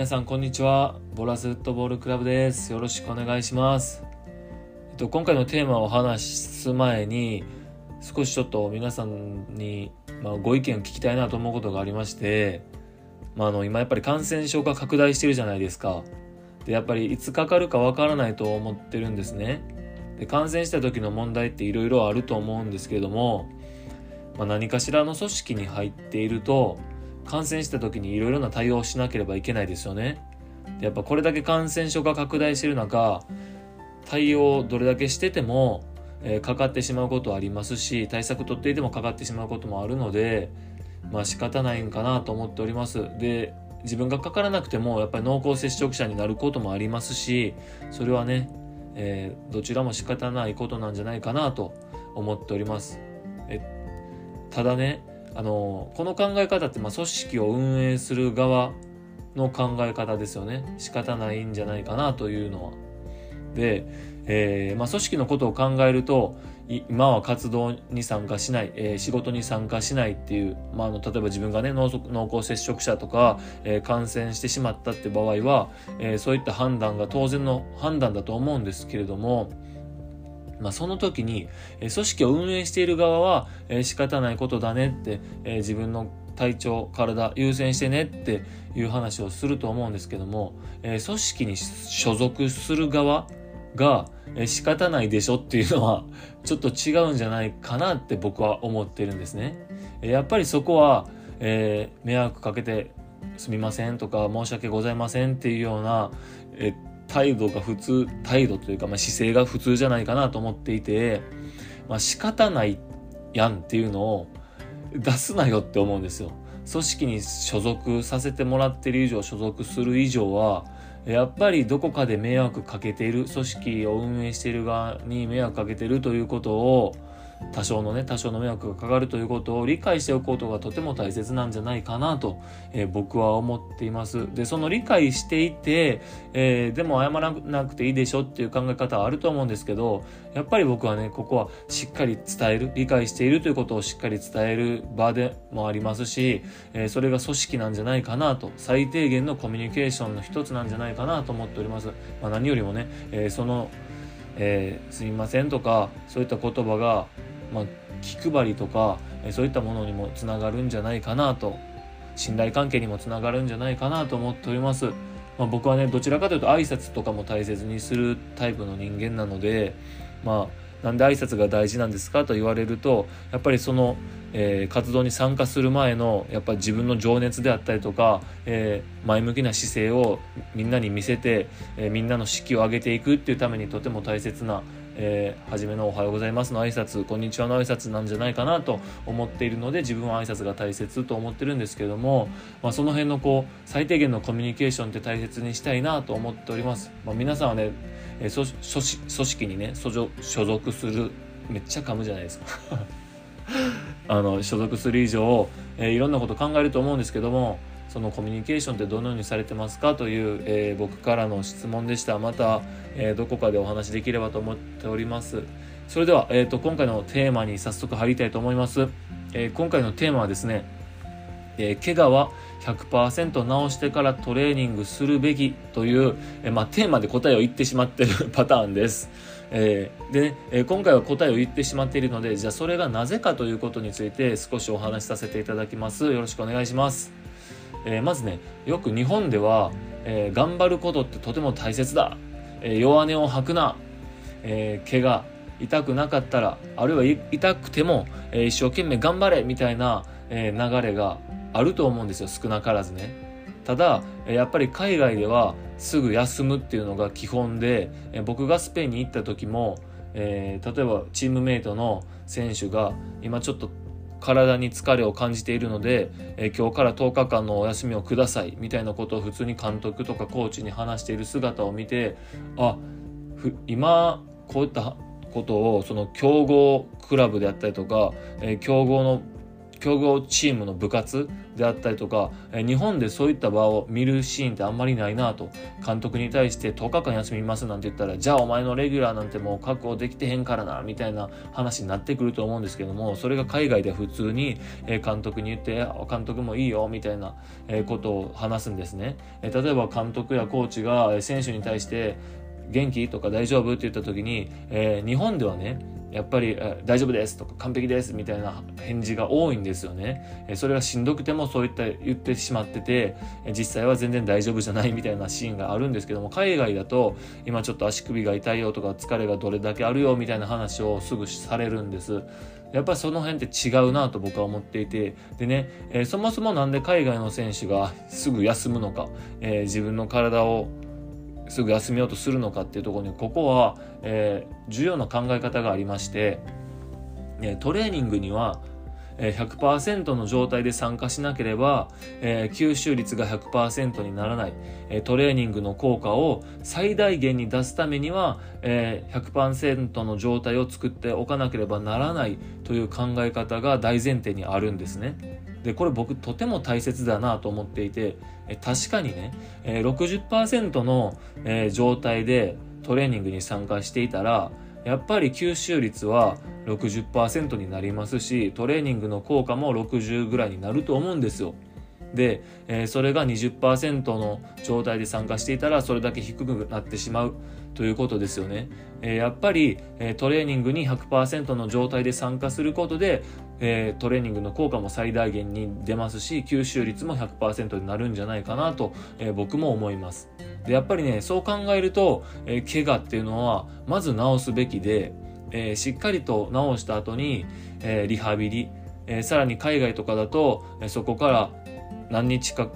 皆さんこんにちは。ボラスフットボールクラブです。よろしくお願いします。えっと今回のテーマをお話しす前に少しちょっと皆さんに、まあ、ご意見を聞きたいなと思うことがありまして、まあ、あの今やっぱり感染症が拡大してるじゃないですか。でやっぱりいつかかるかわからないと思ってるんですね。で感染した時の問題っていろいろあると思うんですけれども、まあ、何かしらの組織に入っていると感染した時にいろいろな対応をしなければいけないですよね。でやっぱこれだけ感染症が拡大してる中対応どれだけしてても、えー、かかってしまうことはありますし対策取っていてもかかってしまうこともあるのでまあ仕方ないんかなと思っております。で自分がかからなくてもやっぱり濃厚接触者になることもありますしそれはね、えー、どちらも仕方ないことなんじゃないかなと思っております。えただねあのこの考え方ってまあ組織を運営する側の考え方ですよね仕方ないんじゃないかなというのは。で、えー、まあ、組織のことを考えると今は活動に参加しない、えー、仕事に参加しないっていう、まあ、あの例えば自分がね濃厚接触者とか、えー、感染してしまったって場合は、えそういった判断が当然の判断だと思うんですけれどもまあ、その時に、え組織を運営している側は、え仕方ないことだねって、え自分の体調体優先してねっていう話をすると思うんですけども、え組織に所属する側が、え仕方ないでしょっていうのはちょっと違うんじゃないかなって僕は思ってるんですね。えやっぱりそこは、えー、迷惑かけてすみませんとか申し訳ございませんっていうような、え態度が普通態度というか、まあ、姿勢が普通じゃないかなと思っていて、まあ、仕方ないやんっていうのを出すなよって思うんですよ。組織に所属させてもらってる以上所属する以上はやっぱりどこかで迷惑かけている組織を運営している側に迷惑かけてるということを多少のね多少の迷惑がかかるということを理解しておくことがとても大切なんじゃないかなと、えー、僕は思っています。でその理解していて、えー、でも謝らなくていいでしょっていう考え方はあると思うんですけどやっぱり僕はねここはしっかり伝える理解しているということをしっかり伝える場でもありますし、えー、それが組織なんじゃないかなと最低限のコミュニケーションの一つなんじゃないかなと思っております、まあ、何よりもね、えそのえ、すみませんとかそういった言葉がまあ、気配りとか、そういったものにもつながるんじゃないかなと信頼関係にもつながるんじゃないかなと思っております。まあ、僕はねどちらかというと挨拶とかも大切にするタイプの人間なのでまあなんで挨拶が大事なんですかと言われるとやっぱりその、えー、活動に参加する前のやっぱり自分の情熱であったりとか、えー、前向きな姿勢をみんなに見せて、えー、みんなの士気を上げていくっていうためにとても大切なえー、初めのおはようございますの挨拶こんにちはの挨拶なんじゃないかなと思っているので自分は挨拶が大切と思ってるんですけども、まあ、その辺のこう最低限のコミュニケーションって大切にしたいなと思っております、まあ、皆さんはね、えー、組織にね所属するめっちゃ噛むじゃないですか。あの所属する以上、えー、いろんなこと考えると思うんですけどもそのコミュニケーションってどのようにされてますかという、えー、僕からの質問でしたまた、えー、どこかでお話できればと思っておりますそれでは、えーと、今回のテーマに早速入りたいと思います、えー、今回のテーマはですね、え怪我は100%治してからトレーニングするべきという、えまあ、テーマで答えを言ってしまってる パターンです。えー、でね、えー、今回は答えを言ってしまっているので、じゃあそれがなぜかということについて少しお話しさせていただきます。よろしくお願いします。えー、まずねよく日本では、えー、頑張ることってとても大切だ、えー、弱音を吐くな、えー、怪我痛くなかったらあるいは痛くても、えー、一生懸命頑張れみたいな、えー、流れがあると思うんですよ。少なからずね。ただやっぱり海外ではすぐ休むっていうのが基本で僕がスペインに行った時も、えー、例えばチームメイトの選手が今ちょっと体に疲れを感じているので、えー、今日から10日間のお休みをくださいみたいなことを普通に監督とかコーチに話している姿を見てあ今こういったことをその強豪クラブであったりとか、えー、強豪の強豪チームの部活であったりとか、日本でそういった場を見るシーンってあんまりないなと。監督に対して10日間休みますなんて言ったらじゃあお前のレギュラーなんてもう確保できてへんからなみたいな話になってくると思うんですけどもそれが海外で普通に、監督に言って監督もいいよみたいな、ことを話すんですね、例えば監督やコーチが選手に対して元気？とか大丈夫？って言った時に、えー、日本ではねやっぱり「大丈夫です」とか「完璧です」みたいな返事が多いんですよね。それがしんどくてもそういった言ってしまってて実際は全然大丈夫じゃないみたいなシーンがあるんですけども海外だと今ちょっと足首が痛いよとか疲れがどれだけあるよみたいな話をすぐされるんです。やっぱりその辺って違うなと僕は思っていてでね、え、そもそもなんで海外の選手がすぐ休むのか、え、自分の体をすぐ休めようとするのかっていうところにここは、えー、重要な考え方がありまして、えトレーニングには100%の状態で参加しなければ、えー、吸収率が100%にならない、えー、トレーニングの効果を最大限に出すためには、えー、100%の状態を作っておかなければならないという考え方が大前提にあるんですね。でこれ僕とても大切だなと思っていて確かにね、60%の、状態でトレーニングに参加していたらやっぱり吸収率は60%になりますしトレーニングの効果も60ぐらいになると思うんですよ。で、えー、それが20%の状態で参加していたらそれだけ低くなってしまうということですよね。えー、やっぱり、えー、トレーニングに100%の状態で参加することで、えトレーニングの効果も最大限に出ますし吸収率も100%になるんじゃないかなと、え僕も思います。でやっぱりねそう考えると、え怪我っていうのはまず治すべきで、えしっかりと治した後に、えリハビリ、えさらに海外とかだと、えそこから何日か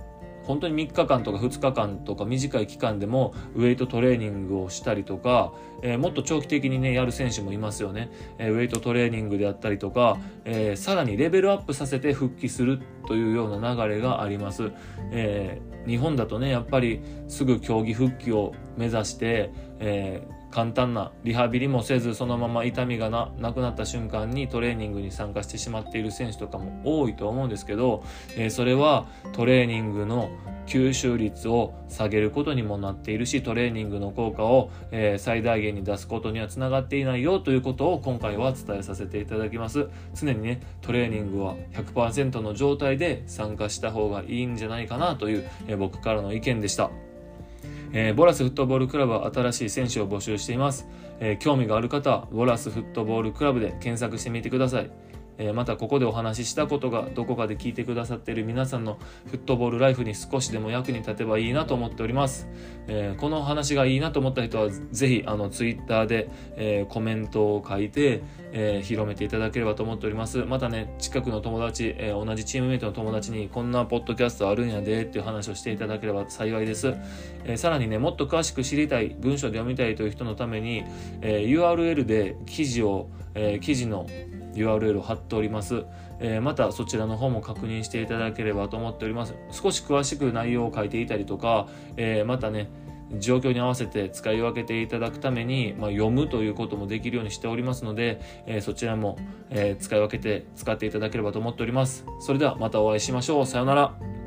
本当に3日間とか2日間とか短い期間でもウエイトトレーニングをしたりとか、えー、もっと長期的にねやる選手もいますよね、えー、ウエイトトレーニングであったりとか、えー、さらにレベルアップさせて復帰するというような流れがあります、え日本だとねやっぱりすぐ競技復帰を目指して、えー簡単なリハビリもせずそのまま痛みがなくなった瞬間にトレーニングに参加してしまっている選手とかも多いと思うんですけど、えー、それはトレーニングの吸収率を下げることにもなっているしトレーニングの効果を、えー、最大限に出すことにはつながっていないよということを今回は伝えさせていただきます。常にねトレーニングは100%の状態で参加した方がいいんじゃないかなという、えー、僕からの意見でした。えー、ボラスフットボールクラブは新しい選手を募集しています。えー、興味がある方は、ボラスフットボールクラブで検索してみてください。えまたここでお話ししたことがどこかで聞いてくださっている皆さんのフットボールライフに少しでも役に立てばいいなと思っております。えー、この話がいいなと思った人はぜひあのツイッターで、えー、コメントを書いて、え、広めていただければと思っております。またね、近くの友達、え同じチームメイトの友達にこんなポッドキャストあるんやでっていう話をしていただければ幸いです。えさらにね、もっと詳しく知りたい、文章で読みたいという人のために、え URL で記事を、え記事の URL を貼っております、えー、またそちらの方も確認していただければと思っております。少し詳しく内容を書いていたりとか、えー、またね状況に合わせて使い分けていただくために、まあ、読むということもできるようにしておりますので、えー、そちらも、え使い分けて使っていただければと思っております。それではまたお会いしましょう。さようなら。